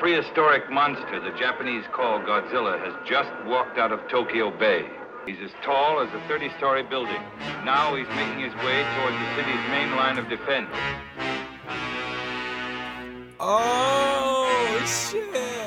prehistoric monster the Japanese call Godzilla has just walked out of Tokyo Bay. He's as tall as a 30-story building. Now he's making his way towards the city's main line of defense. Oh, shit.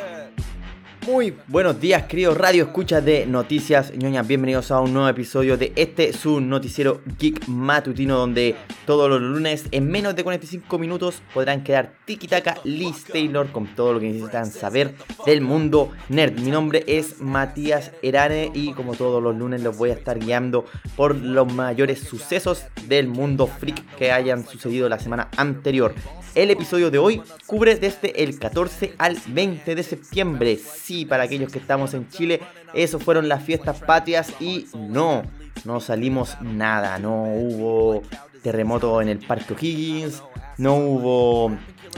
Muy buenos días, queridos radio escuchas de Noticias ñoñas. Bienvenidos a un nuevo episodio de este su noticiero geek matutino, donde todos los lunes, en menos de 45 minutos, podrán quedar tiki-taka Liz Taylor con todo lo que necesitan saber del mundo nerd. Mi nombre es Matías Erane y, como todos los lunes, los voy a estar guiando por los mayores sucesos del mundo freak que hayan sucedido la semana anterior. El episodio de hoy cubre desde el 14 al 20 de septiembre. Para aquellos que estamos en Chile, eso fueron las fiestas patrias y no, no salimos nada. No hubo terremoto en el Parque O'Higgins, no hubo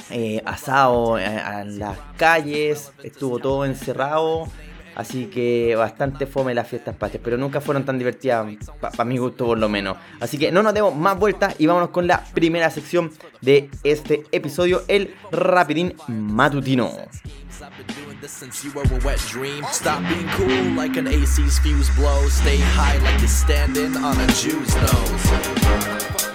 eh, asado en las calles, estuvo todo encerrado. Así que bastante fome las fiestas patrias, pero nunca fueron tan divertidas, para mi gusto por lo menos. Así que no nos demos más vueltas y vámonos con la primera sección de este episodio, el Rapidín Matutino. Since you were a wet dream, stop being cool like an AC's fuse blow. Stay high like you're standing on a Jew's nose.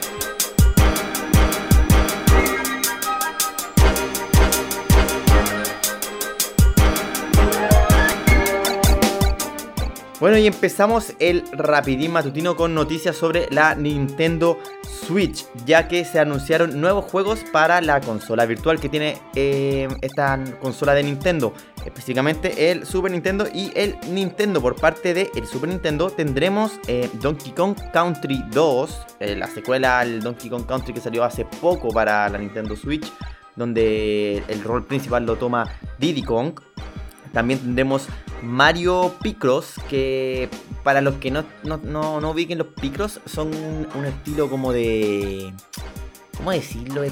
Bueno, y empezamos el rapidín matutino con noticias sobre la Nintendo Switch, ya que se anunciaron nuevos juegos para la consola virtual que tiene eh, esta consola de Nintendo, específicamente el Super Nintendo y el Nintendo. Por parte del el Super Nintendo tendremos eh, Donkey Kong Country 2, eh, la secuela al Donkey Kong Country que salió hace poco para la Nintendo Switch, donde el rol principal lo toma Diddy Kong. También tendremos Mario Picross, que para los que no, no, no, no ubiquen los Picross, son un, estilo como de... ¿Cómo decirlo?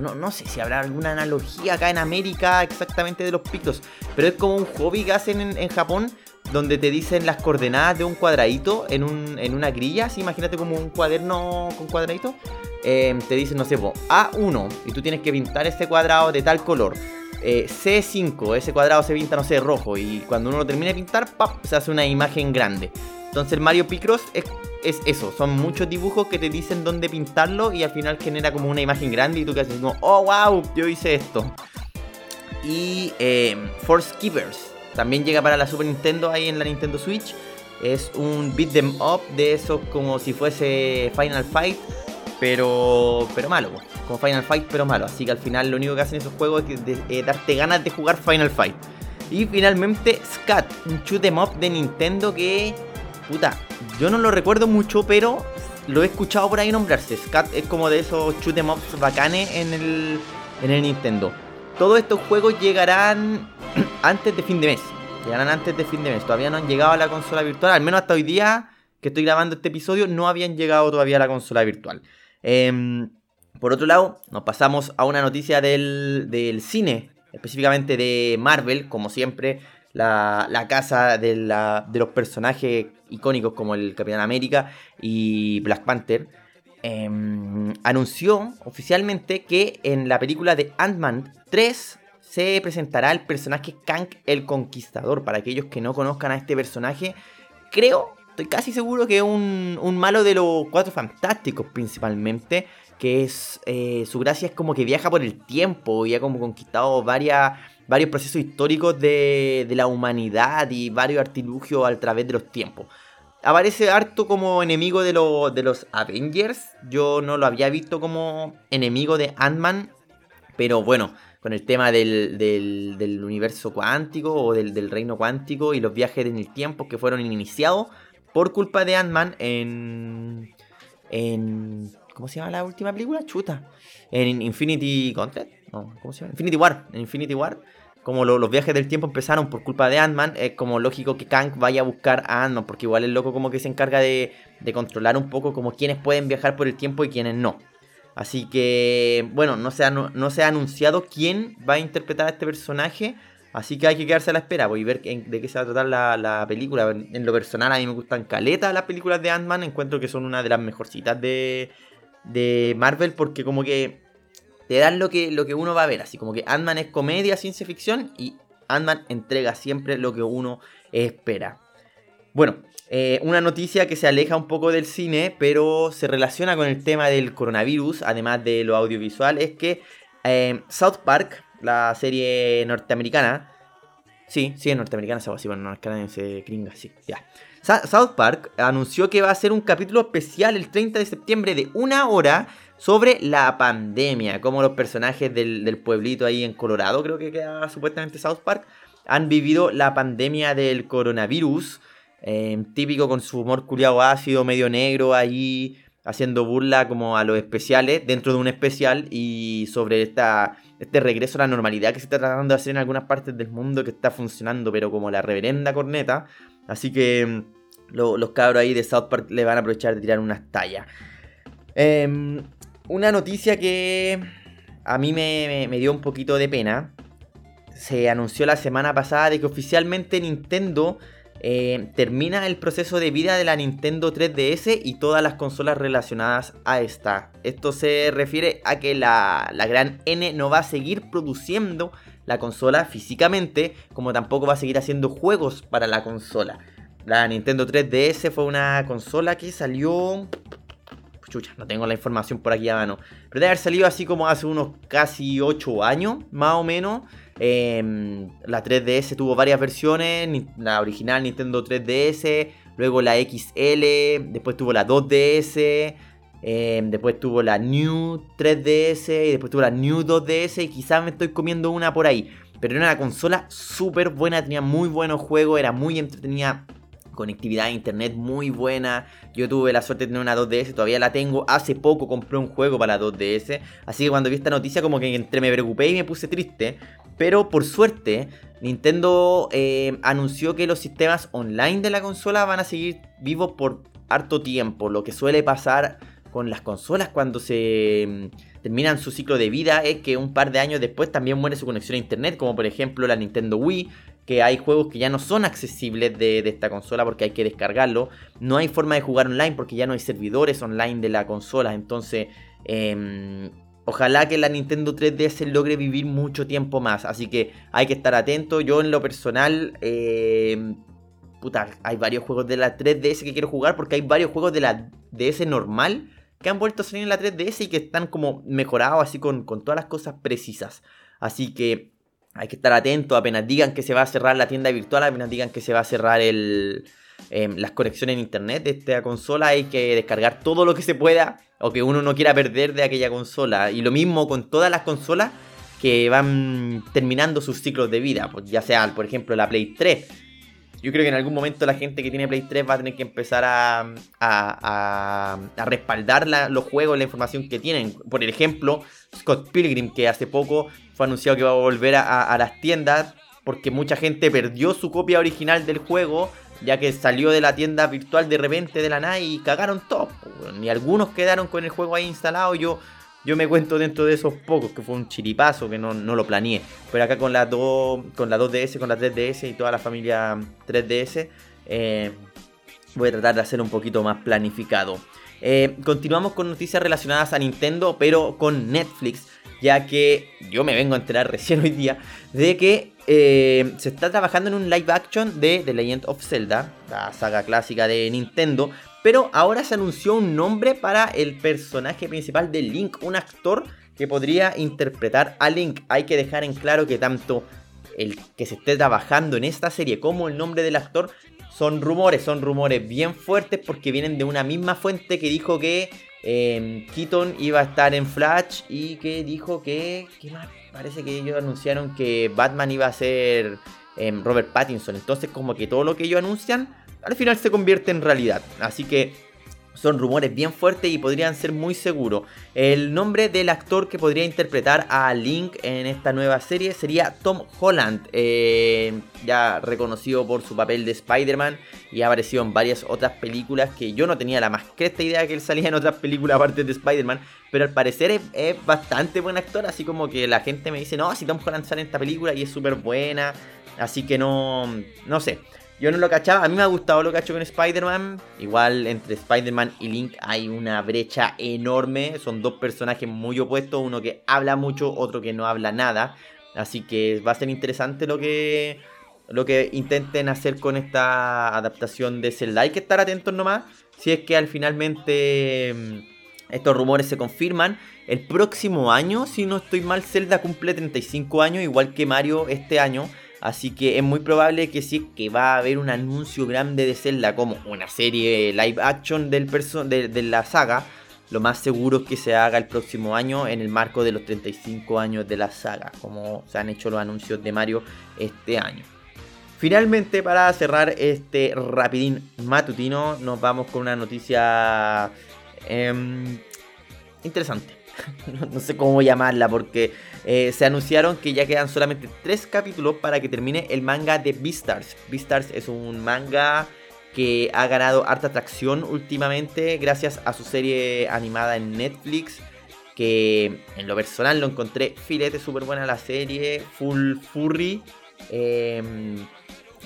No, no, sé si habrá alguna analogía acá en América exactamente de los Picross, pero es como un hobby que hacen en, Japón, donde te dicen las coordenadas de un cuadradito en, un, en una grilla, así imagínate como un cuaderno con cuadradito. Eh, te dicen, no sé, A1, y tú tienes que pintar ese cuadrado de tal color. Eh, C5, ese cuadrado se pinta, no sé, rojo. Y cuando uno lo termina de pintar, ¡pap! se hace una imagen grande. Entonces el Mario Picross es, es, eso, son muchos dibujos que te dicen dónde pintarlo y al final genera como una imagen grande y tú que haces como, oh wow, yo hice esto. Y eh, Force Keepers también llega para la Super Nintendo ahí en la Nintendo Switch. Es un beat them up de esos como si fuese Final Fight, pero, pero malo como Final Fight, pero malo. Así que al final lo único que hacen esos juegos es eh, darte ganas de jugar Final Fight. Y finalmente Scat, un shoot em up de Nintendo que, puta, yo no lo recuerdo mucho, pero lo he escuchado por ahí nombrarse. Scat es como de esos shoot em ups bacanes en el, en el Nintendo. Todos estos juegos llegarán antes de fin de mes. Llegarán antes de fin de mes. Todavía no han llegado a la consola virtual. Al menos hasta hoy día que estoy grabando este episodio no habían llegado todavía a la consola virtual. Eh, por otro lado, nos pasamos a una noticia del, cine, específicamente de Marvel, como siempre, la, casa de, los personajes icónicos como el Capitán América y Black Panther. Em, anunció oficialmente que en la película de Ant-Man 3 se presentará el personaje Kang el Conquistador. Para aquellos que no conozcan a este personaje, creo, estoy casi seguro que es un, un malo de los Cuatro Fantásticos principalmente que es eh, su gracia es como que viaja por el tiempo y ha como conquistado varias, varios procesos históricos de, la humanidad y varios artilugios a través de los tiempos. Aparece harto como enemigo de, de los Avengers. Yo no lo había visto como enemigo de Ant-Man. Pero bueno, con el tema del, del, universo cuántico o del, del, reino cuántico y los viajes en el tiempo que fueron iniciados por culpa de Ant-Man en, en ¿Cómo se llama la última película? Chuta. En Infinity Gauntlet. No, ¿cómo se llama? Infinity War. En Infinity War. Como los viajes del tiempo empezaron por culpa de Ant-Man, es como lógico que Kang vaya a buscar a Ant-Man, porque igual el loco como que se encarga de, controlar un poco como quienes pueden viajar por el tiempo y quienes no. Así que, bueno, no se ha, no, se ha anunciado quién va a interpretar a este personaje. Así que hay que quedarse a la espera pues, a ver de qué se va a tratar la, la, película. En lo personal, a mí me gustan caletas las películas de Ant-Man. Encuentro que son una de las mejorcitas de, de Marvel porque como que te dan lo que, lo que uno va a ver. Así como que Ant-Man es comedia, ciencia ficción y Ant-Man entrega siempre lo que uno espera. Bueno, eh, una noticia que se aleja un poco del cine, pero se relaciona con el tema del coronavirus, además de lo audiovisual, es que eh, South Park, la serie norteamericana, sí, sí es norteamericana, es así, bueno, no es canadiense, gringa, sí, ya. South Park anunció que va a hacer un capítulo especial el 30 de septiembre de una hora sobre la pandemia, como los personajes del, pueblito ahí en Colorado, creo que queda supuestamente South Park, han vivido la pandemia del coronavirus, eh, típico con su humor culiado ácido, medio negro ahí, haciendo burla como a los especiales dentro de un especial y sobre esta, este regreso a la normalidad que se está tratando de hacer en algunas partes del mundo que está funcionando, pero como la reverenda corneta. Así que mm, los cabros ahí de South Park le van a aprovechar de tirar unas tallas. Em, una noticia que a mí me, dio un poquito de pena. Se anunció la semana pasada de que oficialmente Nintendo eh, termina el proceso de vida de la Nintendo 3DS y todas las consolas relacionadas a esta. Esto se refiere a que la, la, gran N no va a seguir produciendo la consola físicamente, como tampoco va a seguir haciendo juegos para la consola. La Nintendo 3DS fue una consola que salió chucha, no tengo la información por aquí a mano. Pero debe haber salido así como hace unos casi 8 años, más o menos. Em, la 3DS tuvo varias versiones, la original Nintendo 3DS, luego la XL, después tuvo la 2DS, em, después tuvo la New 3DS y después tuvo la New 2DS y quizás me estoy comiendo una por ahí. Pero era una consola súper buena, tenía muy buenos juegos, era muy entretenida conectividad a internet muy buena. Yo tuve la suerte de tener una 2DS, todavía la tengo. Hace poco compré un juego para la 2DS. Así que cuando vi esta noticia como que entre me preocupé y me puse triste. Pero por suerte, Nintendo eh, anunció que los sistemas online de la consola van a seguir vivos por harto tiempo. Lo que suele pasar con las consolas cuando se mm, terminan su ciclo de vida es que un par de años después también muere su conexión a internet, como por ejemplo la Nintendo Wii, que hay juegos que ya no son accesibles de, esta consola porque hay que descargarlo. No hay forma de jugar online porque ya no hay servidores online de la consola. Entonces, em, ojalá que la Nintendo 3DS logre vivir mucho tiempo más. Así que hay que estar atento. Yo en lo personal... Em, puta, hay varios juegos de la 3DS que quiero jugar porque hay varios juegos de la DS normal que han vuelto a salir en la 3DS y que están como mejorados así con, con todas las cosas precisas. Así que hay que estar atento, apenas digan que se va a cerrar la tienda virtual, apenas digan que se va a cerrar el, em, las conexiones en internet de esta consola, hay que descargar todo lo que se pueda o que uno no quiera perder de aquella consola. Y lo mismo con todas las consolas que van terminando sus ciclos de vida, pues ya sea, por ejemplo, la Play 3 yo creo que en algún momento la gente que tiene Play 3 va a tener que empezar a, a, a, respaldar los juegos, la información que tienen. Por ejemplo, Scott Pilgrim, que hace poco fue anunciado que va a volver a, las tiendas porque mucha gente perdió su copia original del juego, ya que salió de la tienda virtual de repente de la nada y cagaron todo. Ni algunos quedaron con el juego ahí instalado. Yo yo me cuento dentro de esos pocos, que fue un chiripazo, que no, lo planeé. Pero acá con la, 2, con la 2DS, con la 3DS y toda la familia 3DS, eh, voy a tratar de hacer un poquito más planificado. Eh, continuamos con noticias relacionadas a Nintendo, pero con Netflix, ya que yo me vengo a enterar recién hoy día de que eh, se está trabajando en un live action de The Legend of Zelda, la saga clásica de Nintendo, pero ahora se anunció un nombre para el personaje principal de Link, un actor que podría interpretar a Link. Hay que dejar en claro que tanto el que se esté trabajando en esta serie como el nombre del actor son rumores, son rumores bien fuertes porque vienen de una misma fuente que dijo que eh, Keaton iba a estar en Flash y que dijo que... ¿Qué más? Parece que ellos anunciaron que Batman iba a ser em, Robert Pattinson. Entonces como que todo lo que ellos anuncian al final se convierte en realidad. Así que son rumores bien fuertes y podrían ser muy seguros. El nombre del actor que podría interpretar a Link en esta nueva serie sería Tom Holland, eh, ya reconocido por su papel de Spider-Man y ha aparecido en varias otras películas que yo no tenía la más cresta idea que él salía en otras películas aparte de Spider-Man, pero al parecer es, es, bastante buen actor, así como que la gente me dice, no, si Tom Holland sale en esta película y es súper buena, así que no, no sé. Yo no lo cachaba, a mí me ha gustado lo que ha hecho con Spider-Man. Igual entre Spider-Man y Link hay una brecha enorme. Son dos personajes muy opuestos, uno que habla mucho, otro que no habla nada. Así que va a ser interesante lo que, lo que intenten hacer con esta adaptación de Zelda. Hay que estar atentos nomás. Si es que al finalmente mm, estos rumores se confirman. El próximo año, si no estoy mal, Zelda cumple 35 años, igual que Mario este año. Así que es muy probable que sí que va a haber un anuncio grande de Zelda como una serie live action del de, de la saga. Lo más seguro es que se haga el próximo año en el marco de los 35 años de la saga, como se han hecho los anuncios de Mario este año. Finalmente, para cerrar este rapidín matutino, nos vamos con una noticia em, interesante. no sé cómo llamarla porque eh, se anunciaron que ya quedan solamente tres capítulos para que termine el manga de Beastars. Beastars es un manga que ha ganado harta atracción últimamente gracias a su serie animada en Netflix. Que en lo personal lo encontré filete, súper buena la serie, full furry. Em,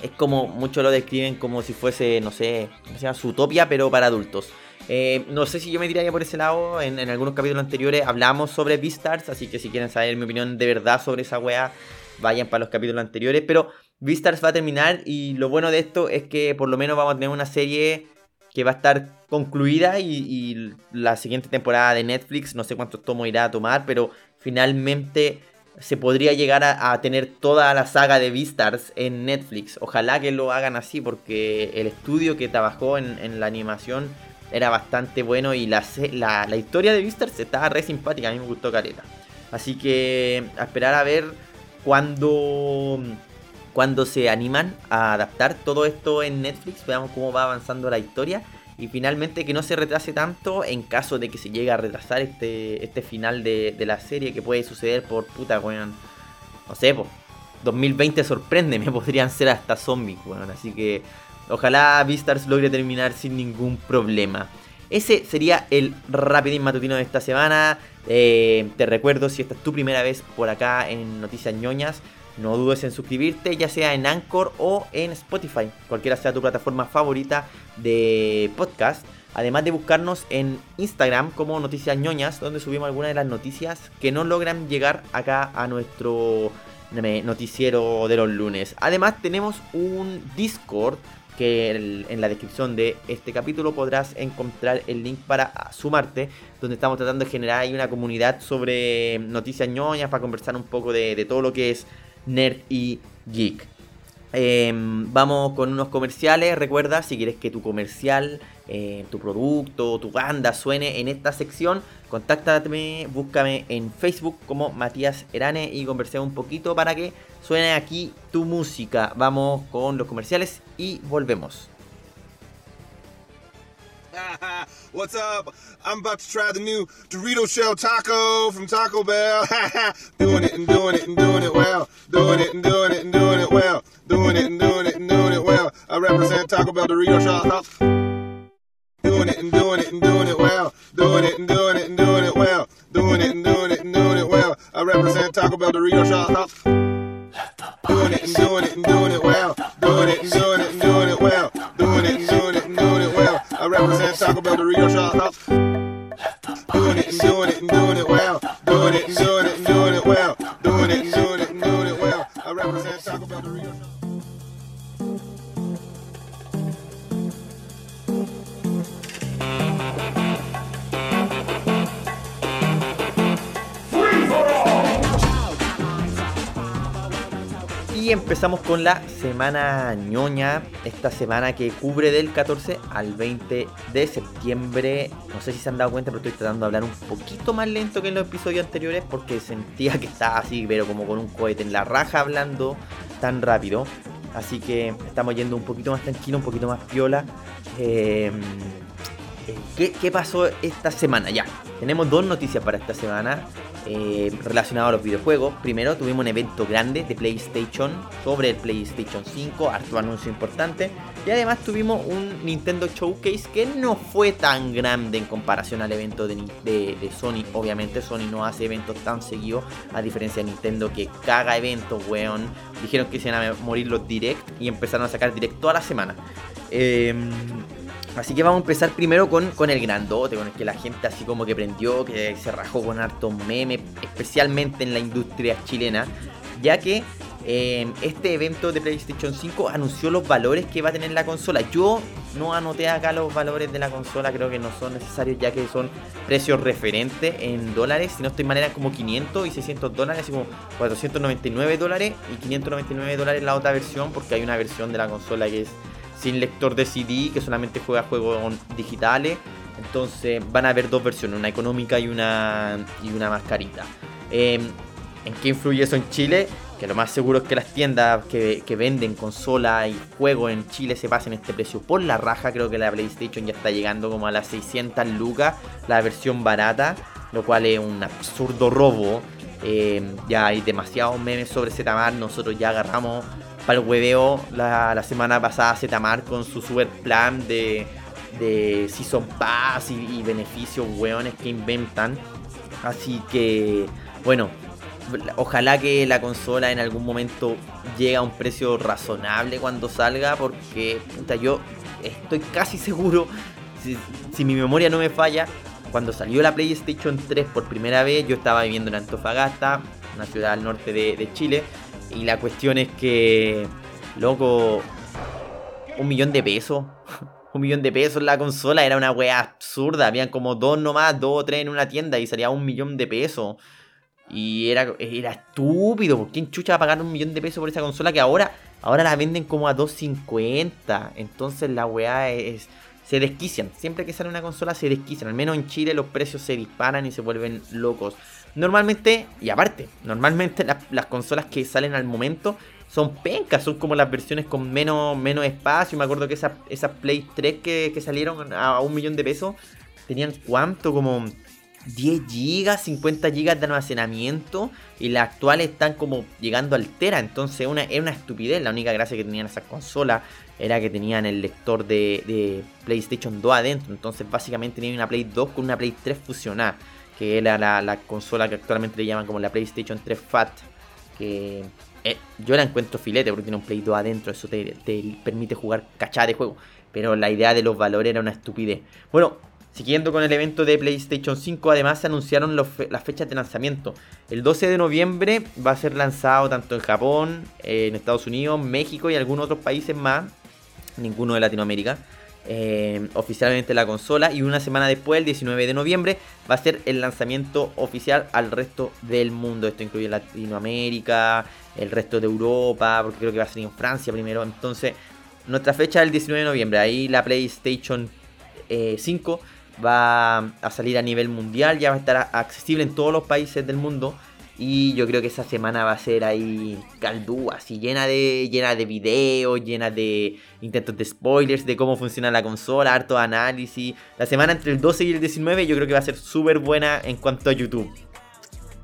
es como muchos lo describen como si fuese, no sé, ¿cómo se llama? Zootopia, pero para adultos. Eh, no sé si yo me tiraría por ese lado. En, algunos capítulos anteriores hablamos sobre Beastars, así que si quieren saber mi opinión de verdad sobre esa wea, vayan para los capítulos anteriores. Pero Beastars va a terminar y lo bueno de esto es que por lo menos vamos a tener una serie que va a estar concluida y, la siguiente temporada de Netflix, no sé cuántos tomos irá a tomar, pero finalmente se podría llegar a, tener toda la saga de Beastars en Netflix. Ojalá que lo hagan así porque el estudio que trabajó en la animación era bastante bueno y la, la, historia de Beastars estaba re simpática, a mí me gustó careta. Así que a esperar a ver cuándo, cuando se animan a adaptar todo esto en Netflix, veamos cómo va avanzando la historia. Y finalmente que no se retrase tanto en caso de que se llegue a retrasar este, este final de, la serie que puede suceder por puta, weón. No sé, pues 2020 sorprende, me podrían ser hasta zombies, weón. Así que Ojalá Beastars logre terminar sin ningún problema. Ese sería el rapidín matutino de esta semana. Eh, te recuerdo, si esta es tu primera vez por acá en Noticias ñoñas, no dudes en suscribirte, ya sea en Anchor o en Spotify, cualquiera sea tu plataforma favorita de podcast. Además de buscarnos en Instagram como Noticias ñoñas, donde subimos algunas de las noticias que no logran llegar acá a nuestro noticiero de los lunes. Además tenemos un Discord que en la descripción de este capítulo podrás encontrar el link para sumarte, donde estamos tratando de generar ahí una comunidad sobre noticias ñoñas para conversar un poco de, todo lo que es nerd y geek. Em, vamos con unos comerciales. Recuerda, si quieres que tu comercial, eh, tu producto, tu banda suene en esta sección, contáctame, búscame en Facebook como Matías Erane y conversemos un poquito para que suene aquí tu música. Vamos con los comerciales y volvemos. What's up? I'm about to try the new Dorito Shell Taco from Taco Bell. doing it and doing it and doing it well. Doing it and doing it and doing it well. Doing it and doing it and doing it well. I represent Taco Bell Dorito Shell Taco. Doing it and doing it and doing it well. Doing it and doing it and doing it well. Doing it and doing it and doing it well. I represent Taco Bell Dorito Shell Taco. Doing it and doing it and doing it well. Doing it doing it and doing it well. Doing it doing it and doing it well. I represent Taco Bell Dorito Shop. Doing it and doing it and doing it well. Doing it doing it and doing it well. Doing it doing it and doing it well. I represent Taco Bell Dorito Shop. Empezamos con la semana ñoña, esta semana que cubre del 14 al 20 de septiembre. No sé si se han dado cuenta, pero estoy tratando de hablar un poquito más lento que en los episodios anteriores porque sentía que estaba así, pero como con un cohete en la raja hablando tan rápido. Así que estamos yendo un poquito más tranquilo, un poquito más piola. Eh, ¿qué, ¿Qué pasó esta semana? Ya, tenemos dos noticias para esta semana eh, relacionadas a los videojuegos. Primero, tuvimos un evento grande de PlayStation sobre el PlayStation 5, harto anuncio importante. Y además tuvimos un Nintendo Showcase que no fue tan grande en comparación al evento de, Sony. Obviamente Sony no hace eventos tan seguidos, a diferencia de Nintendo que caga eventos, weón. Dijeron que se iban a morir los direct y empezaron a sacar direct toda la semana. Eh, Así que vamos a empezar primero con, con el grandote, con el que la gente así como que prendió, que se rajó con hartos memes, especialmente en la industria chilena, ya que eh, este evento de PlayStation 5 anunció los valores que va a tener la consola. Yo no anoté acá los valores de la consola, creo que no son necesarios ya que son precios referentes en dólares. Si no estoy mal, eran como 500 y 600 dólares, así como 499 dólares y 599 dólares la otra versión, porque hay una versión de la consola que es sin lector de CD, que solamente juega juegos digitales. Entonces van a haber dos versiones, una económica y una, y una más carita. Em, ¿En qué influye eso en Chile? Que lo más seguro es que las tiendas que, venden consola y juegos en Chile se pasen este precio por la raja. Creo que la PlayStation ya está llegando como a las 600 lucas, la versión barata, lo cual es un absurdo robo. Em, ya hay demasiados memes sobre Zetamar, nosotros ya agarramos para el hueveo la, semana pasada Zetamar con su super plan de, de Season Pass y, beneficios hueones que inventan. Así que, bueno, ojalá que la consola en algún momento llegue a un precio razonable cuando salga, porque yo estoy casi seguro, si, mi memoria no me falla, cuando salió la PlayStation 3 por primera vez, yo estaba viviendo en Antofagasta, una ciudad al norte de Chile, y la cuestión es que, loco, un millón de pesos. un millón de pesos la consola era una weá absurda. Habían como dos nomás, dos o tres en una tienda y salía un millón de pesos. Y era, era estúpido. quién chucha va a pagar un millón de pesos por esa consola que ahora, ahora la venden como a 2.50? Entonces la weá es, se desquician. Siempre que sale una consola se desquician. Al menos en Chile los precios se disparan y se vuelven locos. Normalmente, y aparte, normalmente las consolas que salen al momento son pencas, son como las versiones con menos, menos espacio. Me acuerdo que esas esa Play 3 que, salieron a un millón de pesos tenían cuánto, como 10 GB, 50 GB de almacenamiento. Y las actuales están como llegando al Tera. Entonces una, era una estupidez. La única gracia que tenían esas consolas era que tenían el lector de, de PlayStation 2 adentro. Entonces básicamente tenían una Play 2 con una Play 3 fusionada que era la, consola que actualmente le llaman como la PlayStation 3 Fat, que eh, yo la encuentro filete porque tiene un Play 2 adentro, eso te, permite jugar cachada de juego, pero la idea de los valores era una estupidez. Bueno, siguiendo con el evento de PlayStation 5, además se anunciaron las fechas de lanzamiento. El 12 de noviembre va a ser lanzado tanto en Japón, en Estados Unidos, México y algunos otros países más, ninguno de Latinoamérica. Eh, oficialmente la consola y una semana después, el 19 de noviembre, va a ser el lanzamiento oficial al resto del mundo. Esto incluye Latinoamérica, el resto de Europa, porque creo que va a ser en Francia primero. Entonces, nuestra fecha es el 19 de noviembre. Ahí la PlayStation 5 eh, va a salir a nivel mundial, ya va a estar accesible en todos los países del mundo. Y yo creo que esa semana va a ser ahí caldúa, así llena de, llena de videos, llena de intentos de spoilers de cómo funciona la consola, harto análisis. La semana entre el 12 y el 19 yo creo que va a ser súper buena en cuanto a YouTube.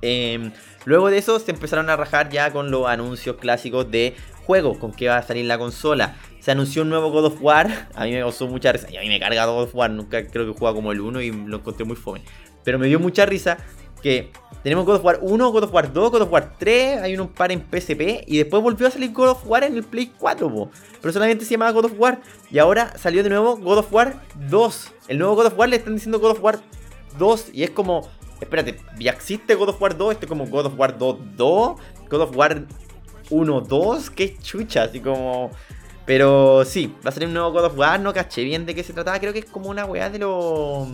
Em, luego de eso se empezaron a rajar ya con los anuncios clásicos de juegos, con qué va a salir la consola. Se anunció un nuevo God of War, a mí me causó mucha risa, y a mí me carga God of War, nunca creo que juega como el 1 y lo encontré muy fome. Pero me dio mucha risa que tenemos God of War 1, God of War 2, God of War 3, hay un par en PSP y después volvió a salir God of War en el Play 4, pero solamente se llamaba God of War y ahora salió de nuevo God of War 2. El nuevo God of War le están diciendo God of War 2 y es como, espérate, ya existe God of War 2, este es como God of War 2 2, God of War 1 2, qué chucha, así como... Pero sí, va a salir un nuevo God of War, no caché bien de qué se trataba, creo que es como una weá de los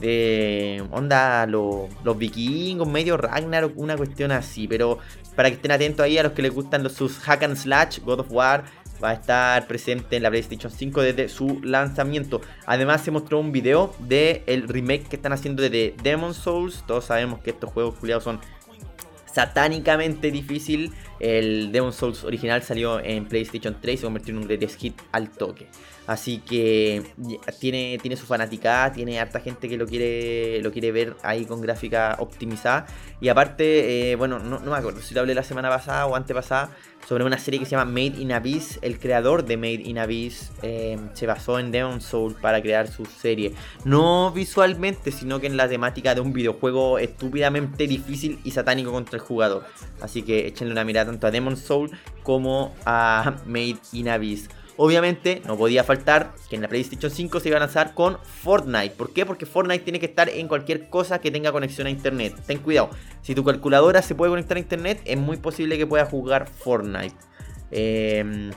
de onda los, vikingos, medio Ragnarok, una cuestión así. Pero para que estén atentos ahí a los que les gustan los, sus hack and slash, God of War va a estar presente en la PlayStation 5 desde su lanzamiento. Además se mostró un video del remake que están haciendo de Demon Souls. Todos sabemos que estos juegos culiados son satánicamente difícil. El Demon Souls original salió en PlayStation 3 y se convirtió en un greatest hit al toque. Así que tiene, tiene su fanaticada, tiene harta gente que lo quiere, lo quiere ver ahí con gráfica optimizada. Y aparte, eh, bueno, no, me acuerdo si lo hablé la semana pasada o antepasada sobre una serie que se llama Made in Abyss. El creador de Made in Abyss eh, se basó en Demon Soul para crear su serie. No visualmente, sino que en la temática de un videojuego estúpidamente difícil y satánico contra el jugador. Así que échenle una mirada tanto a Demon Soul como a Made in Abyss. Obviamente no podía faltar que en la PlayStation 5 se iba a lanzar con Fortnite. ¿Por qué? Porque Fortnite tiene que estar en cualquier cosa que tenga conexión a internet. Ten cuidado. Si tu calculadora se puede conectar a internet, es muy posible que puedas jugar Fortnite. Em,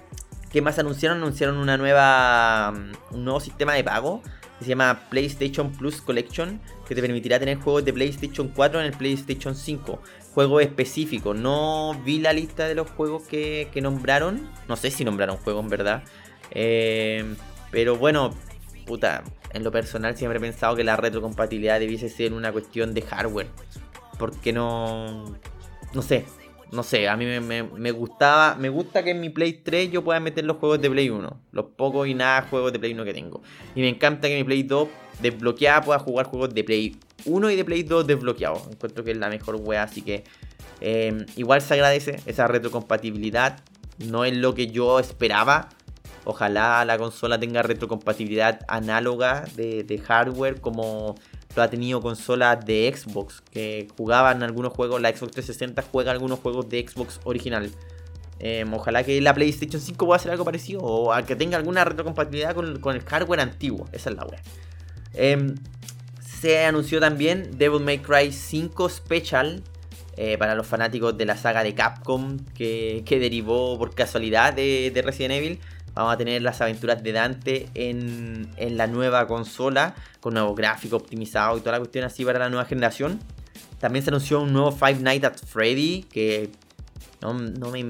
¿Qué más anunciaron? Anunciaron una nueva, un nuevo sistema de pago que se llama PlayStation Plus Collection, que te permitirá tener juegos de PlayStation 4 en el PlayStation 5 juego específico. No vi la lista de los juegos que, nombraron. No sé si nombraron juegos en verdad. Eh, pero bueno, puta, en lo personal siempre he pensado que la retrocompatibilidad debiese ser una cuestión de hardware. Porque no... No sé, no sé, a mí me, gustaba, me gusta que en mi Play 3 yo pueda meter los juegos de Play 1, los pocos y nada juegos de Play 1 que tengo. Y me encanta que mi Play 2 desbloqueada pueda jugar juegos de Play 1 y de Play 2 desbloqueados. Encuentro que es la mejor wea, así que em, igual se agradece esa retrocompatibilidad. No es lo que yo esperaba. Ojalá la consola tenga retrocompatibilidad análoga de, hardware como ha tenido consolas de Xbox que jugaban algunos juegos. La Xbox 360 juega algunos juegos de Xbox original. Em, ojalá que la PlayStation 5 pueda hacer algo parecido o que tenga alguna retrocompatibilidad con, el hardware antiguo. Esa es la wea. Em, se anunció también Devil May Cry 5 Special eh, para los fanáticos de la saga de Capcom que, derivó por casualidad de, Resident Evil. Vamos a tener las aventuras de Dante en, la nueva consola con nuevo gráfico optimizado y toda la cuestión así para la nueva generación. También se anunció un nuevo Five Nights at Freddy que no, me,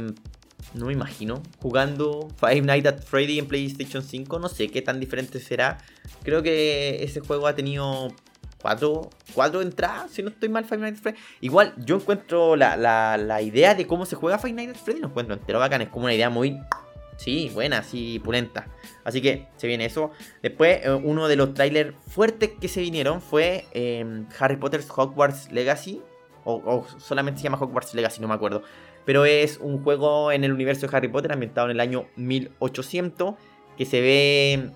no me imagino jugando Five Nights at Freddy en PlayStation 5. No sé qué tan diferente será. Creo que ese juego ha tenido cuatro, cuatro entradas, si no estoy mal, Five Nights at Freddy. Igual, yo encuentro la, idea de cómo se juega Five Nights at Freddy, no encuentro entero bacán. Es como una idea muy, sí, buena, así, pulenta. Así que se viene eso. Después, eh, uno de los trailers fuertes que se vinieron fue em, Harry Potter's Hogwarts Legacy. O, solamente se llama Hogwarts Legacy, no me acuerdo. Pero es un juego en el universo de Harry Potter ambientado en el año 1800. Que se ve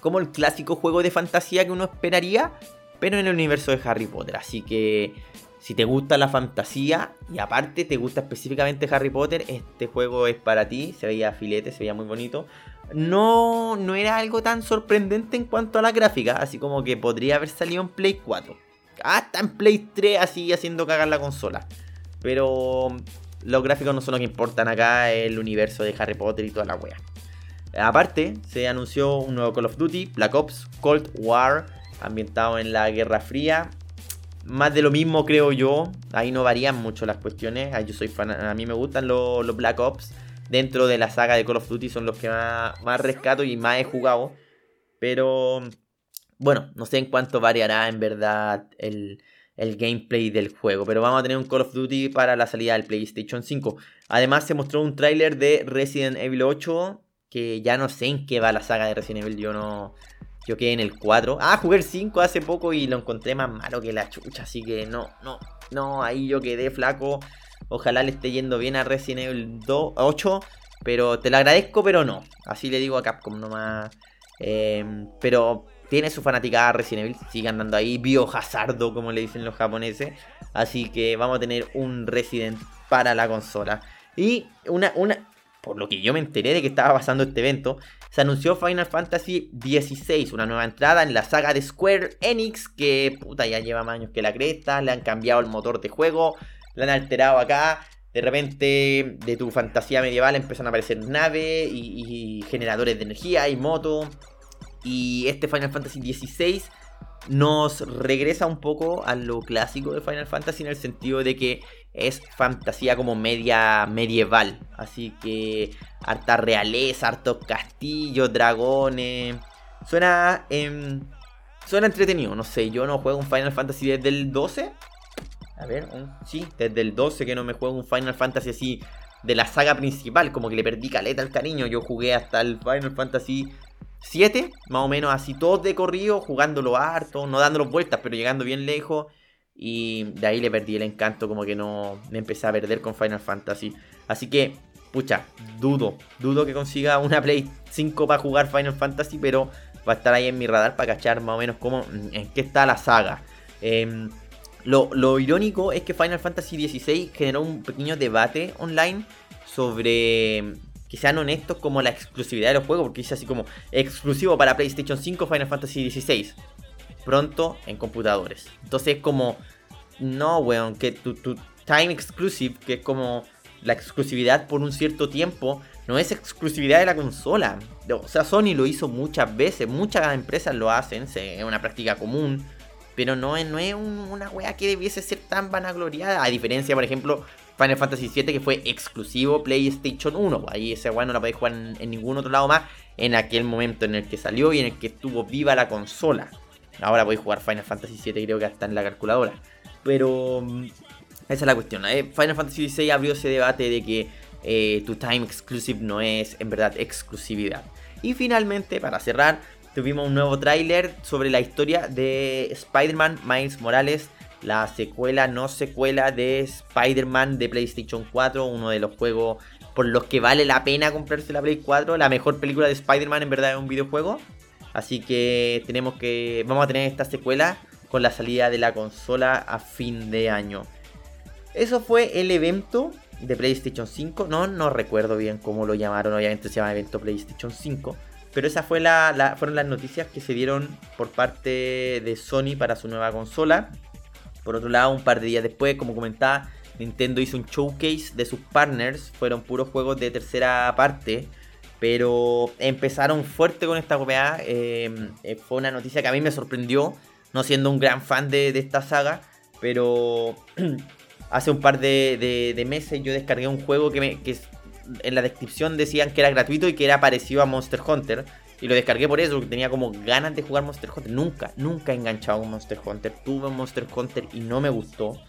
como el clásico juego de fantasía que uno esperaría, pero en el universo de Harry Potter. Así que si te gusta la fantasía y aparte te gusta específicamente Harry Potter, este juego es para ti. Se veía filete, se veía muy bonito. No, no era algo tan sorprendente en cuanto a la gráfica, así como que podría haber salido en Play 4. Hasta en Play 3 así haciendo cagar la consola. Pero los gráficos no son lo que importan acá, el universo de Harry Potter y toda la wea. Aparte, se anunció un nuevo Call of Duty, Black Ops Cold War, ambientado en la Guerra Fría. Más de lo mismo creo yo, ahí no varían mucho las cuestiones, yo soy fan, a mí me gustan los, Black Ops, dentro de la saga de Call of Duty son los que más, más rescato y más he jugado, pero bueno, no sé en cuánto variará en verdad el, el gameplay del juego. Pero vamos a tener un Call of Duty para la salida del PlayStation 5. Además se mostró un tráiler de Resident Evil 8 que ya no sé en qué va la saga de Resident Evil. Yo no. Yo quedé en el 4. Ah, jugué el 5 hace poco y lo encontré más malo que la chucha. Así que no, no, no. Ahí yo quedé flaco. Ojalá le esté yendo bien a Resident Evil 2, 8. Pero te lo agradezco, pero no. Así le digo a Capcom nomás. Eh, pero tiene su fanática Resident Evil. Sigue andando ahí. Biohazardo, como le dicen los japoneses. Así que vamos a tener un Resident para la consola. Y una, una, por lo que yo me enteré de que estaba pasando este evento, se anunció Final Fantasy XVI, una nueva entrada en la saga de Square Enix, que puta ya lleva más años que la cresta, le han cambiado el motor de juego, le han alterado acá, de repente de tu fantasía medieval empiezan a aparecer naves y, y generadores de energía y moto, y este Final Fantasy XVI nos regresa un poco a lo clásico de Final Fantasy en el sentido de que es fantasía como media medieval. Así que harta realeza, hartos castillos, dragones. Suena, suena entretenido, no sé, yo no juego un Final Fantasy desde el 12. A ver, sí, desde el 12 que no me juego un Final Fantasy así de la saga principal, como que le perdí caleta al cariño. Yo jugué hasta el Final Fantasy 7, más o menos así, todos de corrido, jugándolo harto, no dándolo vueltas, pero llegando bien lejos. Y de ahí le perdí el encanto, como que no me empecé a perder con Final Fantasy. Así que, pucha, dudo, dudo que consiga una Play 5 para jugar Final Fantasy, pero va a estar ahí en mi radar para cachar más o menos cómo, en qué está la saga. Em, lo, lo, irónico es que Final Fantasy XVI generó un pequeño debate online sobre que sean honestos como la exclusividad de los juegos, porque dice así como exclusivo para PlayStation 5 Final Fantasy XVI pronto en computadores. Entonces es como, no, weón, que tu, time exclusive, que es como la exclusividad por un cierto tiempo, no es exclusividad de la consola. O sea, Sony lo hizo muchas veces, muchas empresas lo hacen, es una práctica común, pero no es, no es una wea que debiese ser tan vanagloriada, a diferencia, por ejemplo, Final Fantasy VII que fue exclusivo PlayStation 1. Ahí ese weón no la podéis jugar en, ningún otro lado más en aquel momento en el que salió y en el que estuvo viva la consola. Ahora voy a jugar Final Fantasy VII, creo que hasta en la calculadora. Pero mm, esa es la cuestión. ¿eh? Final Fantasy VI abrió ese debate de que eh, tu time exclusive no es en verdad exclusividad. Y finalmente, para cerrar, tuvimos un nuevo tráiler sobre la historia de Spider-Man Miles Morales, la secuela no secuela de Spider-Man de PlayStation 4, uno de los juegos por los que vale la pena comprarse la Play 4, la mejor película de Spider-Man en verdad es un videojuego. Así que tenemos que. Vamos a tener esta secuela con la salida de la consola a fin de año. Eso fue el evento de PlayStation 5. No, no recuerdo bien cómo lo llamaron. Obviamente se llama evento PlayStation 5. Pero esas fue la, fueron las noticias que se dieron por parte de Sony para su nueva consola. Por otro lado, un par de días después, como comentaba, Nintendo hizo un showcase de sus partners. Fueron puros juegos de tercera parte. Pero empezaron fuerte con esta weá. Em, eh, fue una noticia que a mí me sorprendió. No siendo un gran fan de, esta saga. Pero hace un par de, meses yo descargué un juego que, me, que en la descripción decían que era gratuito y que era parecido a Monster Hunter. Y lo descargué por eso, porque tenía como ganas de jugar Monster Hunter. Nunca, nunca he enganchado con Monster Hunter. Tuve un Monster Hunter y no me gustó.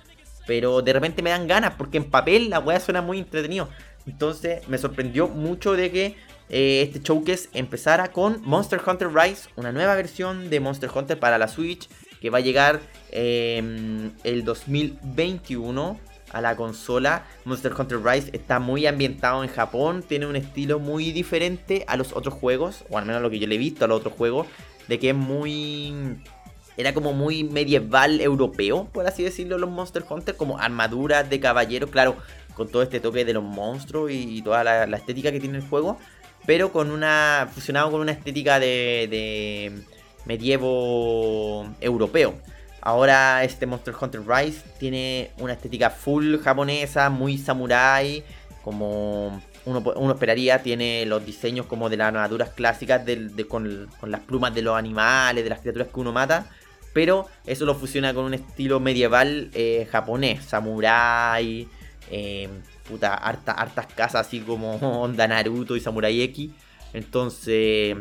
Pero de repente me dan ganas, porque en papel la weá suena muy entretenido. Entonces me sorprendió mucho de que eh, este showcase empezara con Monster Hunter Rise, una nueva versión de Monster Hunter para la Switch que va a llegar em, el 2021 a la consola. Monster Hunter Rise está muy ambientado en Japón, tiene un estilo muy diferente a los otros juegos, o al menos lo que yo le he visto a los otros juegos, de que es muy... Era como muy medieval europeo, por así decirlo, los Monster Hunter, como armaduras de caballero, claro, con todo este toque de los monstruos y toda la estética que tiene el juego pero con una fusionado con una estética de, medievo europeo. Ahora este Monster Hunter Rise tiene una estética full japonesa, muy samurai, como uno, esperaría, tiene los diseños como de las armaduras clásicas con, las plumas de los animales, de las criaturas que uno mata, pero eso lo fusiona con un estilo medieval eh, japonés, samurai, eh, puta, hartas casas así como Onda Naruto y Samurai X. Entonces,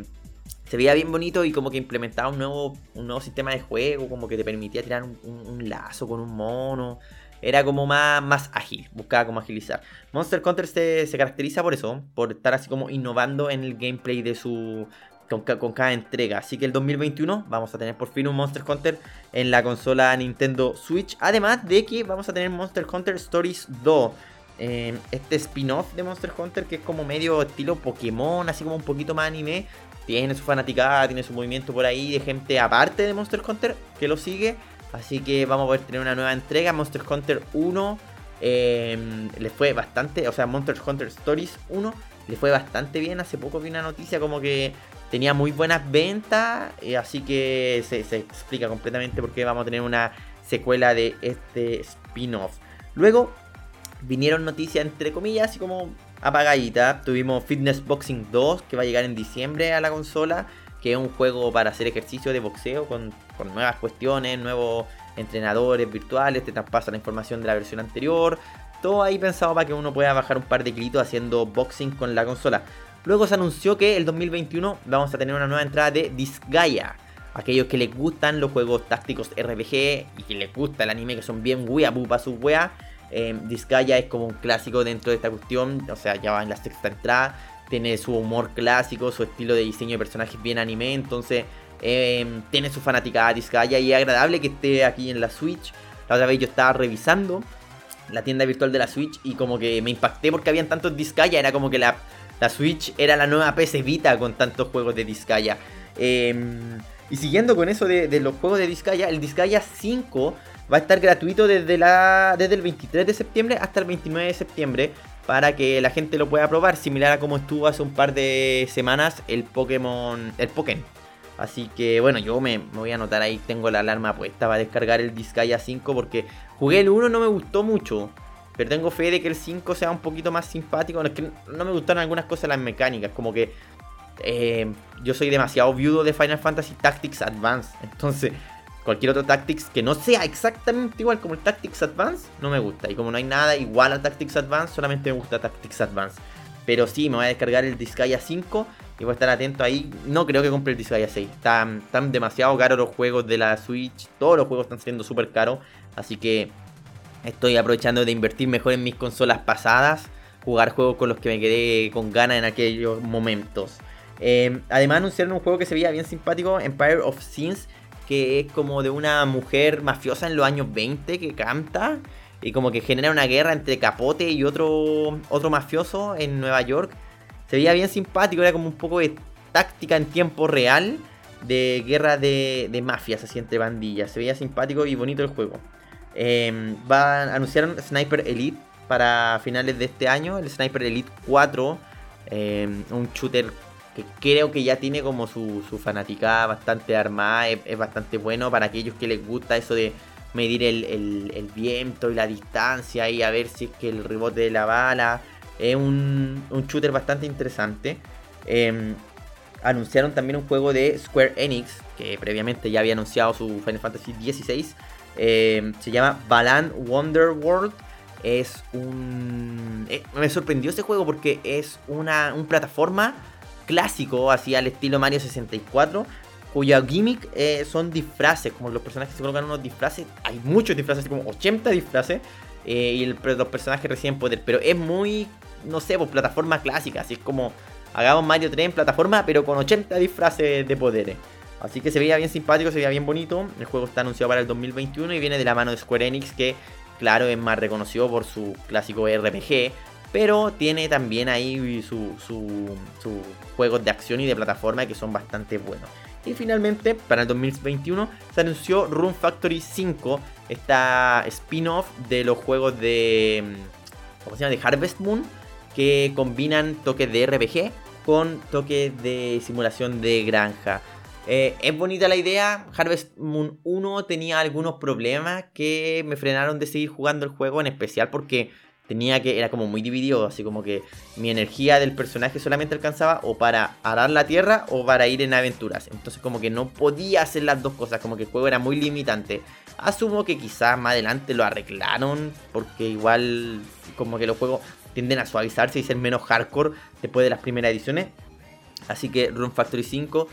se veía bien bonito y como que implementaba un nuevo, un nuevo sistema de juego, como que te permitía tirar un, lazo con un mono. Era como más, más ágil, buscaba como agilizar. Monster Hunter se, caracteriza por eso, por estar así como innovando en el gameplay de su, con, con, cada entrega. Así que el 2021 vamos a tener por fin un Monster Hunter en la consola Nintendo Switch. Además de que vamos a tener Monster Hunter Stories 2 este spin-off de Monster Hunter que es como medio estilo Pokémon, así como un poquito más anime. Tiene su fanaticada, tiene su movimiento por ahí de gente aparte de Monster Hunter que lo sigue. Así que vamos a poder tener una nueva entrega. Monster Hunter 1 em, le fue bastante, o sea, Monster Hunter Stories 1 le fue bastante bien. Hace poco vi una noticia como que tenía muy buenas ventas. Eh, así que se, se explica completamente por qué vamos a tener una secuela de este spin-off. Luego vinieron noticias entre comillas, así como apagaditas. Tuvimos Fitness Boxing 2, que va a llegar en diciembre a la consola, que es un juego para hacer ejercicio de boxeo con, nuevas cuestiones, nuevos entrenadores virtuales, te traspasa la información de la versión anterior. Todo ahí pensado para que uno pueda bajar un par de kilitos haciendo boxing con la consola. Luego se anunció que el 2021 vamos a tener una nueva entrada de Disgaea. aquellos que les gustan los juegos tácticos RPG y que les gusta el anime, que son bien weaboo para sus weas, eh, Disgaea es como un clásico dentro de esta cuestión, o sea, ya va en la sexta entrada, tiene su humor clásico, su estilo de diseño de personajes bien anime, entonces eh, tiene su fanática Disgaea y es agradable que esté aquí en la Switch. La otra vez yo estaba revisando la tienda virtual de la Switch y como que me impacté porque habían tantos Disgaea, era como que la, la Switch era la nueva PS Vita con tantos juegos de Disgaea. Em, y siguiendo con eso de, los juegos de Disgaea, el Disgaea 5 va a estar gratuito desde, la, desde el 23 de septiembre hasta el 29 de septiembre para que la gente lo pueda probar, similar a como estuvo hace un par de semanas el Pokémon, el Pokémon. Así que bueno, yo me, voy a anotar ahí, tengo la alarma puesta para descargar el Disgaea 5 porque jugué el 1, no me gustó mucho. Pero tengo fe de que el 5 sea un poquito más simpático. No, es que no me gustaron algunas cosas las mecánicas. Como que eh, yo soy demasiado viudo de Final Fantasy Tactics Advance. Entonces, cualquier otro Tactics que no sea exactamente igual como el Tactics Advance, no me gusta. Y como no hay nada igual a Tactics Advance, solamente me gusta Tactics Advance. Pero sí, me voy a descargar el Disgaea 5 y voy a estar atento ahí. No creo que compre el Disgaea 6. Están, están demasiado caros los juegos de la Switch. Todos los juegos están siendo súper caros. Así que estoy aprovechando de invertir mejor en mis consolas pasadas. Jugar juegos con los que me quedé con ganas en aquellos momentos. Em, además anunciaron un juego que se veía bien simpático, Empire of Sins, que es como de una mujer mafiosa en los años 20 que canta y como que genera una guerra entre Capote y otro, otro mafioso en Nueva York. Se veía bien simpático, era como un poco de táctica en tiempo real de guerra de, de mafias así entre bandillas. Se veía simpático y bonito el juego. Eh, anunciaron Sniper Elite para finales de este año, el Sniper Elite 4, em, un shooter creo que ya tiene como su, su fanaticada bastante armada, es, bastante bueno para aquellos que les gusta eso de medir el, viento y la distancia y a ver si es que el rebote de la bala. Es un, shooter bastante interesante. Em, anunciaron también un juego de Square Enix, que previamente ya había anunciado su Final Fantasy XVI. Em, se llama Balan Wonderworld. Es un... Eh, me sorprendió ese juego porque es una un plataforma clásico, así al estilo Mario 64, cuya gimmick eh, son disfraces, como los personajes se colocan unos disfraces, hay muchos disfraces, como 80 disfraces, eh, y los personajes reciben poder, pero es muy, no sé, pues plataforma clásica, así es como hagamos Mario 3 en plataforma, pero con 80 disfraces de poderes. Así que se veía bien simpático, se veía bien bonito. El juego está anunciado para el 2021 y viene de la mano de Square Enix, que claro es más reconocido por su clásico RPG, pero tiene también ahí sus su, su juegos de acción y de plataforma que son bastante buenos. Y finalmente, para el 2021, se anunció Room Factory 5, esta spin-off de los juegos de. ¿Cómo se llama? De Harvest Moon, que combinan toques de RPG con toques de simulación de granja. Eh, es bonita la idea. Harvest Moon 1 tenía algunos problemas que me frenaron de seguir jugando el juego, en especial porque tenía que, era como muy dividido, así como que mi energía del personaje solamente alcanzaba o para arar la tierra o para ir en aventuras. Entonces como que no podía hacer las dos cosas, como que el juego era muy limitante. Asumo que quizás más adelante lo arreglaron, porque igual como que los juegos tienden a suavizarse y ser menos hardcore después de las primeras ediciones. Así que Rune Factory 5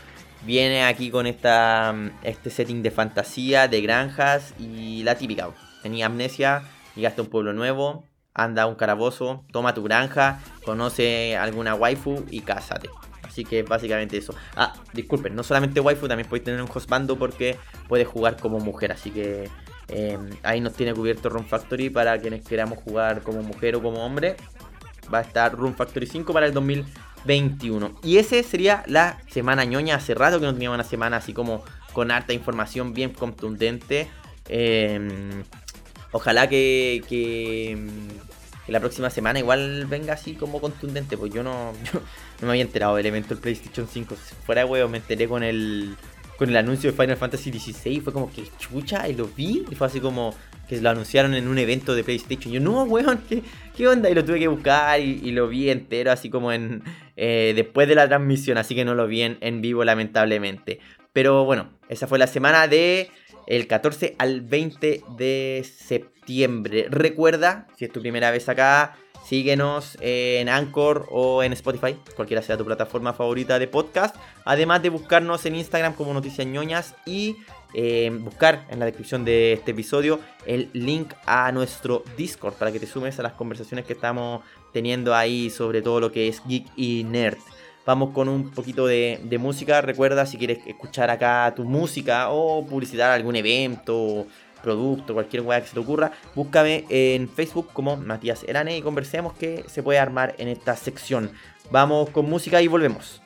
viene aquí con esta, este setting de fantasía, de granjas y la típica. Tenía amnesia, llegaste a un pueblo nuevo, anda a un carabozo, toma tu granja, conoce alguna waifu y cásate. Así que básicamente eso. Ah, disculpen, no solamente waifu, también podéis tener un hostbando porque puedes jugar como mujer. Así que em, ahí nos tiene cubierto Room Factory para quienes queramos jugar como mujer o como hombre. Va a estar Room Factory 5 para el 2021. Y ese sería la semana ñoña. Hace rato que no teníamos una semana así como con harta información bien contundente. Em, ojalá que, que, la próxima semana igual venga así como contundente, pues yo no, no me había enterado del evento del PlayStation 5. Si fuera huevo, me enteré con el con el anuncio de Final Fantasy XVI. Fue como que chucha, y lo vi. Y fue así como que lo anunciaron en un evento de PlayStation. yo, no, weón, ¿qué, onda? Y lo tuve que buscar y, lo vi entero, así como en eh, después de la transmisión. Así que no lo vi en vivo, lamentablemente. Pero bueno, esa fue la semana de el 14 al 20 de septiembre. Recuerda, si es tu primera vez acá, Síguenos en Anchor o en Spotify, cualquiera sea tu plataforma favorita de podcast. Además de buscarnos en Instagram como Noticias Ñoñas y eh, buscar en la descripción de este episodio el link a nuestro Discord para que te sumes a las conversaciones que estamos teniendo ahí sobre todo lo que es geek y nerd. Vamos con un poquito de, música. Recuerda si quieres escuchar acá tu música o publicitar algún evento producto, cualquier weá que se te ocurra, búscame en Facebook como Matías Erane y conversemos que se puede armar en esta sección. Vamos con música y volvemos.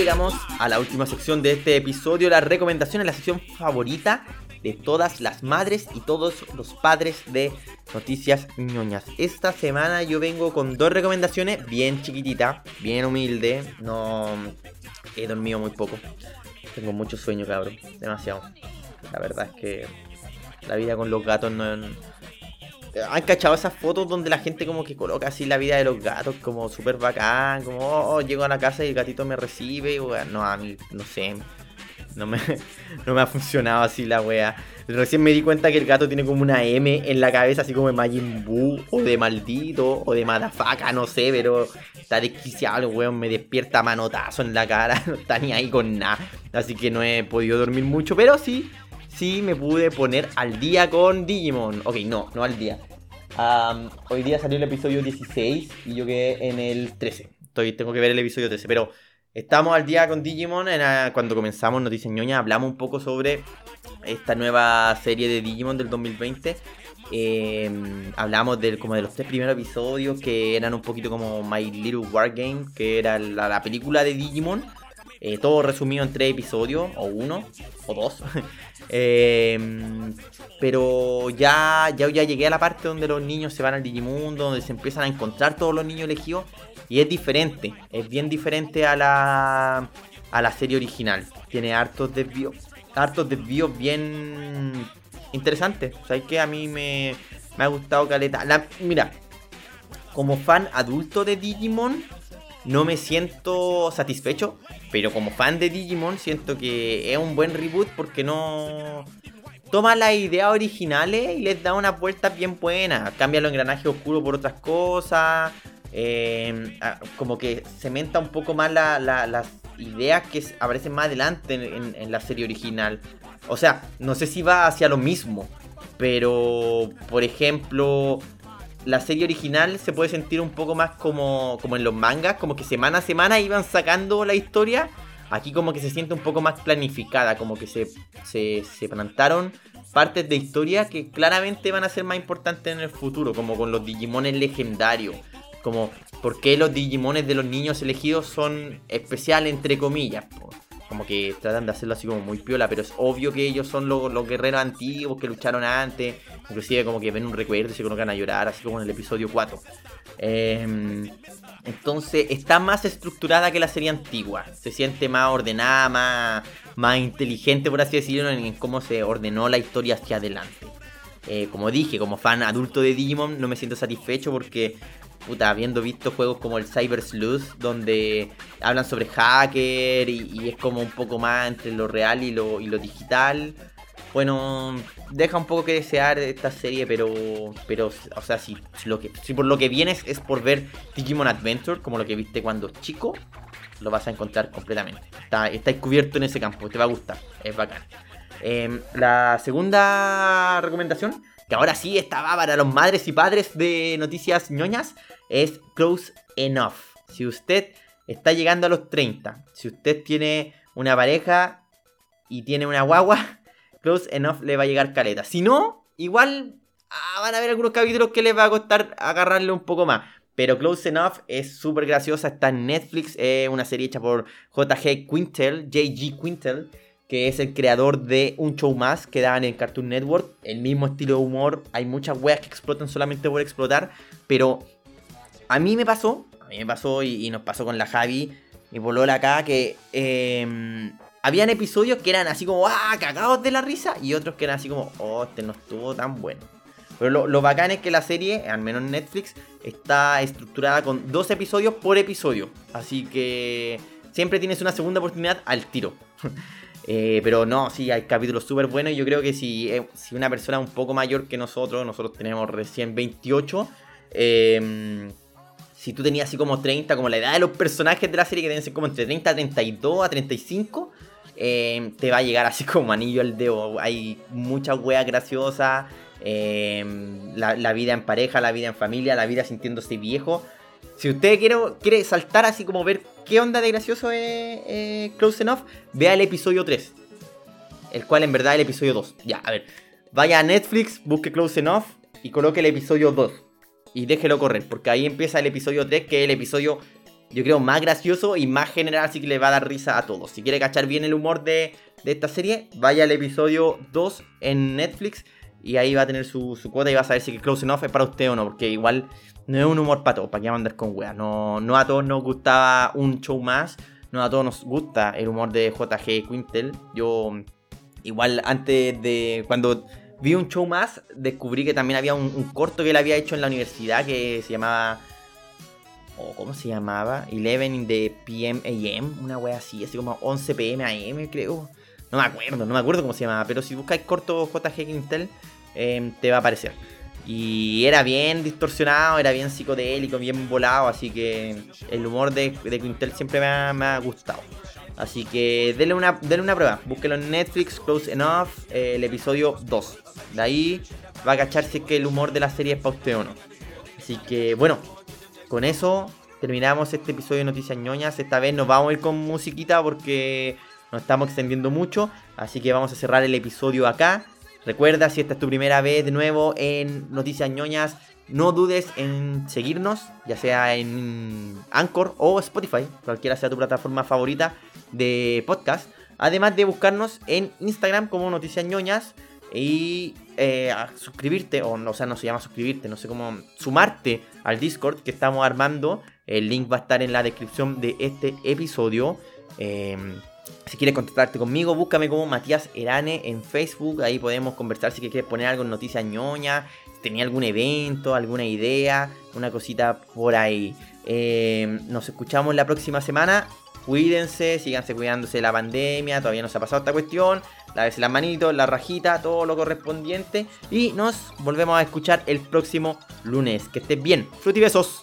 Llegamos a la última sección de este episodio, la recomendación en la sección favorita de todas las madres y todos los padres de noticias ñoñas. Esta semana yo vengo con dos recomendaciones bien chiquititas, bien humilde, no he dormido muy poco. Tengo mucho sueño, cabrón, demasiado. La verdad es que la vida con los gatos no, ¿Han cachado esas fotos donde la gente como que coloca así la vida de los gatos como súper bacán? Como, oh, llego a la casa y el gatito me recibe. no, a mí, no sé. No me, no me ha funcionado así la wea. Recién me di cuenta que el gato tiene como una M en la cabeza, así como de Majin Buu, o de maldito, o de madafaca, no sé, pero está desquiciado, weón me despierta manotazo en la cara, no está ni ahí con nada. Así que no he podido dormir mucho, pero sí, sí me pude poner al día con Digimon. Ok, no, no al día. hoy día salió el episodio 16 y yo quedé en el 13. Estoy, tengo que ver el episodio 13, pero estamos al día con Digimon. cuando comenzamos Noticias Ñoña hablamos un poco sobre esta nueva serie de Digimon del 2020. Em, hablamos del, como de los tres primeros episodios que eran un poquito como My Little Wargame, que era la película de Digimon eh, todo resumido en tres episodios, o uno, o dos. Em, pero ya, ya, ya llegué a la parte donde los niños se van al Digimundo, donde se empiezan a encontrar todos los niños elegidos. Y es diferente, es bien diferente a la, a la serie original. Tiene hartos desvíos, hartos desvíos bien interesantes. O sea, que a mí me, me ha gustado Caleta. Mira, como fan adulto de Digimon, no me siento satisfecho, pero como fan de Digimon siento que es un buen reboot porque no toma las ideas originales y les da una vuelta bien buena. Cambia los engranajes oscuros por otras cosas. Eh, como que cementa un poco más las ideas que aparecen más adelante en la serie original. O sea, no sé si va hacia lo mismo. Pero, por ejemplo, la serie original se puede sentir un poco más como, como en los mangas, como que semana a semana iban sacando la historia. Aquí como que se siente un poco más planificada, como que se, se, plantaron partes de historia que claramente van a ser más importantes en el futuro, como con los Digimones legendarios. Como por qué los Digimones de los niños elegidos son especiales entre comillas como que tratan de hacerlo así como muy piola, pero es obvio que ellos son los, guerreros antiguos que lucharon antes, inclusive como que ven un recuerdo y se colocan a llorar, así como en el episodio 4. Em, entonces está más estructurada que la serie antigua, se siente más ordenada, más, más inteligente, por así decirlo, en cómo se ordenó la historia hacia adelante. Eh, como dije, como fan adulto de Digimon, no me siento satisfecho porque puta, habiendo visto juegos como el Cyber Sleuth, donde hablan sobre hacker y, es como un poco más entre lo real y lo, y lo digital. Bueno, deja un poco que desear esta serie, pero, pero o sea, si, lo que, si por lo que vienes es por ver Digimon Adventure, como lo que viste cuando chico, lo vas a encontrar completamente. Está, está cubierto en ese campo, te va a gustar, es bacán. Em, la segunda recomendación que ahora sí estaba para los madres y padres de noticias ñoñas, es Close Enough. Si usted está llegando a los 30, si usted tiene una pareja y tiene una guagua, Close Enough le va a llegar caleta. Si no, igual ah, van a haber algunos capítulos que les va a costar agarrarle un poco más. Pero Close Enough es súper graciosa, está en Netflix, es una serie hecha por JG Quintel, JG Quintel que es el creador de Un Show Más que daban en Cartoon Network. El mismo estilo de humor, hay muchas weas que explotan solamente por explotar, pero a mí me pasó, a mí me pasó y, nos pasó con la Javi, mi polola acá, que em, habían episodios que eran así como, ah, cagados de la risa, y otros que eran así como, oh, este no estuvo tan bueno. Pero lo, lo bacán es que la serie, al menos en Netflix, está estructurada con dos episodios por episodio. Así que siempre tienes una segunda oportunidad al tiro. Eh, pero no, sí, hay capítulos súper buenos. Y yo creo que si, eh, si una persona un poco mayor que nosotros, nosotros tenemos recién 28, em, si tú tenías así como 30, como la edad de los personajes de la serie, que ser como entre 30 a 32 a 35, em, te va a llegar así como anillo al dedo. Hay muchas weas graciosas. Em, la, vida en pareja, la vida en familia, la vida sintiéndose viejo. Si usted quiere, quiere saltar así como ver qué onda de gracioso es Close Enough, vea el episodio 3. El cual en verdad es el episodio 2. Ya, a ver. Vaya a Netflix, busque Close Enough y coloque el episodio 2. Y déjelo correr, porque ahí empieza el episodio 3, que es el episodio, yo creo, más gracioso y más general, así que le va a dar risa a todos. Si quiere cachar bien el humor de, de esta serie, vaya al episodio 2 en Netflix y ahí va a tener su, cuota y va a saber si que Close Enough es para usted o no, porque igual no es un humor para todos, para que andar con weas. No, no a todos nos gustaba un show más, no a todos nos gusta el humor de JG Quintel. Yo, igual antes de. Cuando vi un show más, descubrí que también había un, corto que él había hecho en la universidad que se llamaba. o ¿Cómo se llamaba? 11 in the PM AM, una wea así, así como 11 PM AM, creo. No me acuerdo, no me acuerdo cómo se llamaba, pero si buscáis corto JG Quintel, em, te va a aparecer. Y era bien distorsionado, era bien psicodélico, bien volado, así que el humor de, Quintel siempre me ha, gustado. Así que denle una, denle una prueba, búsquelo en Netflix, Close Enough, eh, el episodio 2. De ahí va a cachar si es que el humor de la serie es para usted o no. Así que bueno, con eso terminamos este episodio de Noticias ñoñas. Esta vez nos vamos a ir con musiquita porque nos estamos extendiendo mucho, así que vamos a cerrar el episodio acá. Recuerda, si esta es tu primera vez de nuevo en Noticias ñoñas, no dudes en seguirnos, ya sea en Anchor o Spotify, cualquiera sea tu plataforma favorita de podcast. Además de buscarnos en Instagram como Noticias ñoñas y eh, suscribirte, o, o sea, no se llama suscribirte, no sé cómo, sumarte al Discord que estamos armando. El link va a estar en la descripción de este episodio. Eh, si quieres contactarte conmigo, búscame como Matías Erane en Facebook. Ahí podemos conversar si quieres poner algo en Noticias ñoña. Si tenía algún evento, alguna idea, una cosita por ahí. Eh, nos escuchamos la próxima semana. Cuídense, síganse cuidándose de la pandemia. Todavía no se ha pasado esta cuestión. Lávese las manitos, la rajita, todo lo correspondiente. Y nos volvemos a escuchar el próximo lunes. Que estés bien. Frutibesos.